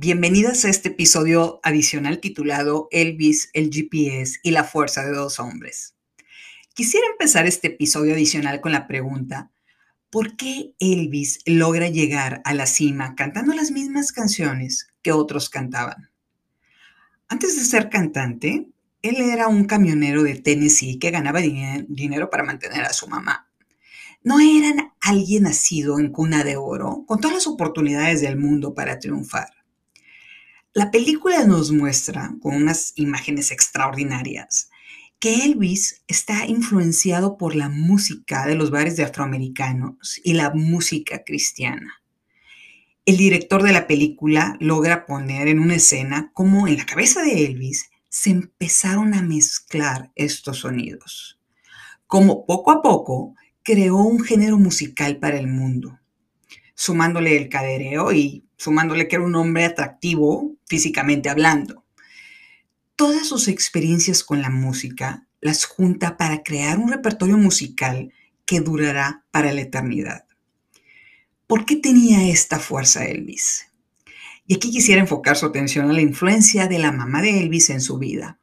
Bienvenidas a este episodio adicional titulado Elvis, el GPS y la fuerza de dos hombres. Quisiera empezar este episodio adicional con la pregunta, ¿por qué Elvis logra llegar a la cima cantando las mismas canciones que otros cantaban? Antes de ser cantante, él era un camionero de Tennessee que ganaba dinero para mantener a su mamá. No era alguien nacido en cuna de oro, con todas las oportunidades del mundo para triunfar. La película nos muestra, con unas imágenes extraordinarias, que Elvis está influenciado por la música de los bares de afroamericanos y la música cristiana. El director de la película logra poner en una escena cómo en la cabeza de Elvis se empezaron a mezclar estos sonidos, como poco a poco creó un género musical para el mundo, sumándole el cadereo y sumándole que era un hombre atractivo físicamente hablando. Todas sus experiencias con la música las junta para crear un repertorio musical que durará para la eternidad. ¿Por qué tenía esta fuerza Elvis? Y aquí quisiera enfocar su atención a la influencia de la mamá de Elvis en su vida,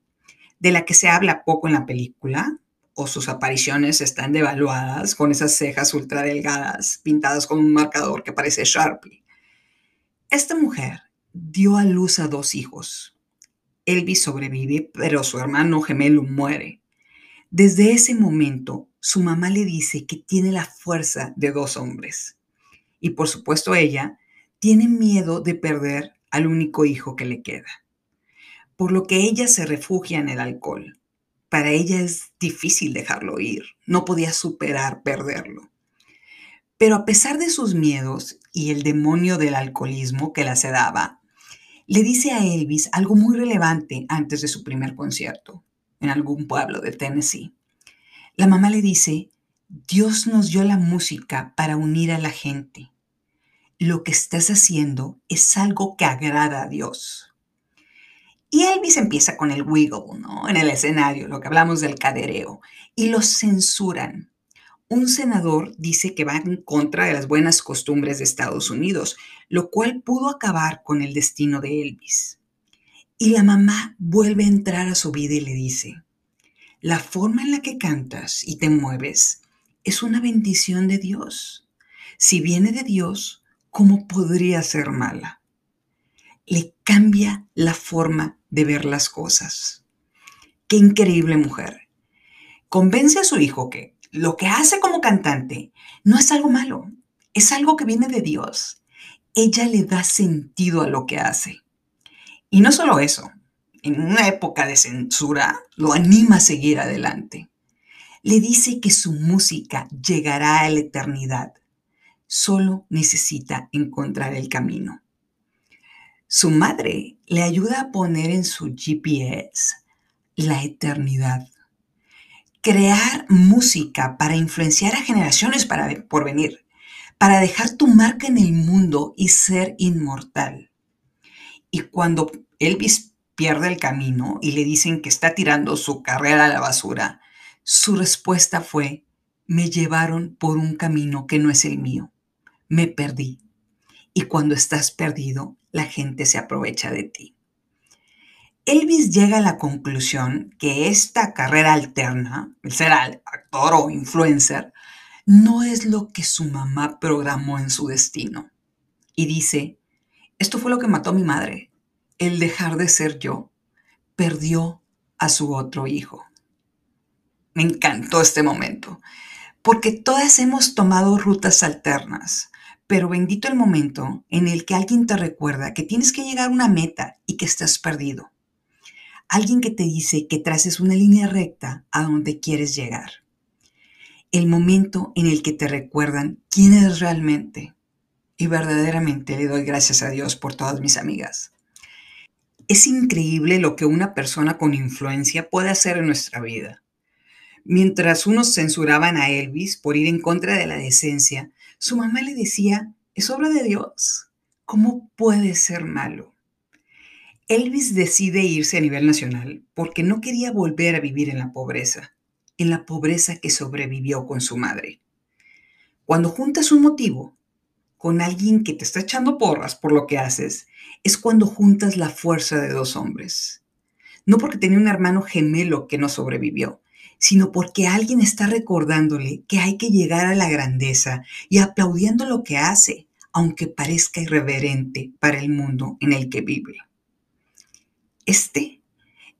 de la que se habla poco en la película, o sus apariciones están devaluadas con esas cejas ultra delgadas pintadas con un marcador que parece Sharpie. Esta mujer dio a luz a dos hijos. Elvis sobrevive, pero su hermano gemelo muere. Desde ese momento, su mamá le dice que tiene la fuerza de dos hombres. Y por supuesto ella tiene miedo de perder al único hijo que le queda. Por lo que ella se refugia en el alcohol. Para ella es difícil dejarlo ir. No podía superar perderlo. Pero a pesar de sus miedos y el demonio del alcoholismo que la sedaba, le dice a Elvis algo muy relevante antes de su primer concierto en algún pueblo de Tennessee. La mamá le dice, Dios nos dio la música para unir a la gente. Lo que estás haciendo es algo que agrada a Dios. Y Elvis empieza con el wiggle, ¿no? En el escenario, lo que hablamos del cadereo, y lo censuran un senador dice que va en contra de las buenas costumbres de Estados Unidos, lo cual pudo acabar con el destino de Elvis. Y la mamá vuelve a entrar a su vida y le dice, la forma en la que cantas y te mueves es una bendición de Dios. Si viene de Dios, ¿cómo podría ser mala? Le cambia la forma de ver las cosas. Qué increíble mujer. Convence a su hijo que lo que hace como cantante no es algo malo, es algo que viene de Dios. Ella le da sentido a lo que hace. Y no solo eso, en una época de censura, lo anima a seguir adelante. Le dice que su música llegará a la eternidad. Solo necesita encontrar el camino. Su madre le ayuda a poner en su GPS la eternidad crear música para influenciar a generaciones para, por venir, para dejar tu marca en el mundo y ser inmortal. Y cuando Elvis pierde el camino y le dicen que está tirando su carrera a la basura, su respuesta fue, me llevaron por un camino que no es el mío, me perdí. Y cuando estás perdido, la gente se aprovecha de ti. Elvis llega a la conclusión que esta carrera alterna, el ser actor o influencer, no es lo que su mamá programó en su destino. Y dice, esto fue lo que mató a mi madre. El dejar de ser yo perdió a su otro hijo. Me encantó este momento, porque todas hemos tomado rutas alternas, pero bendito el momento en el que alguien te recuerda que tienes que llegar a una meta y que estás perdido Alguien que te dice que traces una línea recta a donde quieres llegar. El momento en el que te recuerdan quién eres realmente. Y verdaderamente le doy gracias a Dios por todas mis amigas. Es increíble lo que una persona con influencia puede hacer en nuestra vida. Mientras unos censuraban a Elvis por ir en contra de la decencia, su mamá le decía, es obra de Dios. ¿Cómo puede ser malo? Elvis decide irse a nivel nacional porque no quería volver a vivir en la pobreza, en la pobreza que sobrevivió con su madre. Cuando juntas un motivo con alguien que te está echando porras por lo que haces, es cuando juntas la fuerza de dos hombres. No porque tenía un hermano gemelo que no sobrevivió, sino porque alguien está recordándole que hay que llegar a la grandeza y aplaudiendo lo que hace, aunque parezca irreverente para el mundo en el que vive. Este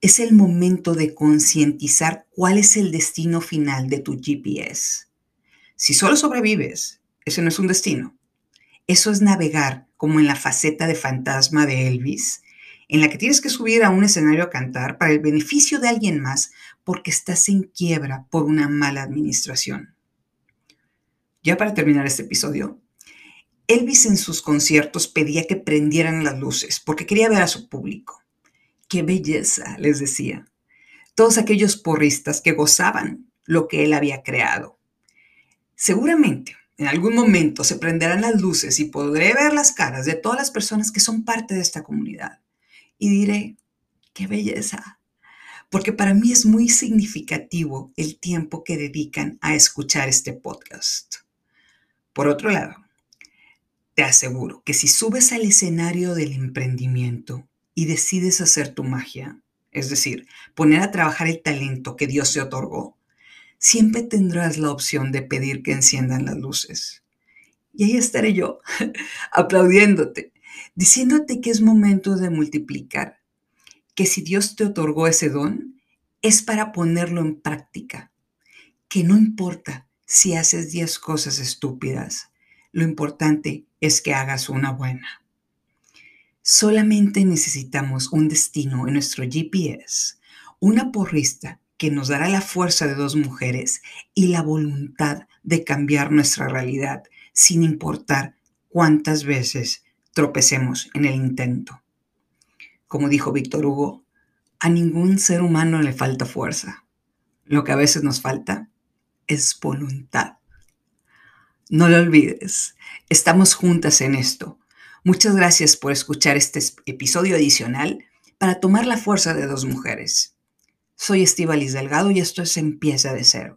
es el momento de concientizar cuál es el destino final de tu GPS. Si solo sobrevives, ese no es un destino. Eso es navegar como en la faceta de fantasma de Elvis, en la que tienes que subir a un escenario a cantar para el beneficio de alguien más porque estás en quiebra por una mala administración. Ya para terminar este episodio, Elvis en sus conciertos pedía que prendieran las luces porque quería ver a su público. ¡Qué belleza! les decía. Todos aquellos porristas que gozaban lo que él había creado. Seguramente, en algún momento se prenderán las luces y podré ver las caras de todas las personas que son parte de esta comunidad. Y diré, ¡qué belleza! Porque para mí es muy significativo el tiempo que dedican a escuchar este podcast. Por otro lado, te aseguro que si subes al escenario del emprendimiento y decides hacer tu magia, es decir, poner a trabajar el talento que Dios te otorgó, siempre tendrás la opción de pedir que enciendan las luces. Y ahí estaré yo, aplaudiéndote, diciéndote que es momento de multiplicar, que si Dios te otorgó ese don, es para ponerlo en práctica, que no importa si haces 10 cosas estúpidas, lo importante es que hagas una buena. Solamente necesitamos un destino en nuestro GPS, una porrista que nos dará la fuerza de dos mujeres y la voluntad de cambiar nuestra realidad sin importar cuántas veces tropecemos en el intento. Como dijo Víctor Hugo, a ningún ser humano le falta fuerza. Lo que a veces nos falta es voluntad. No lo olvides, estamos juntas en esto Muchas gracias por escuchar este episodio adicional para tomar la fuerza de dos mujeres. Soy Estivalis Delgado y esto es Empieza de Cero.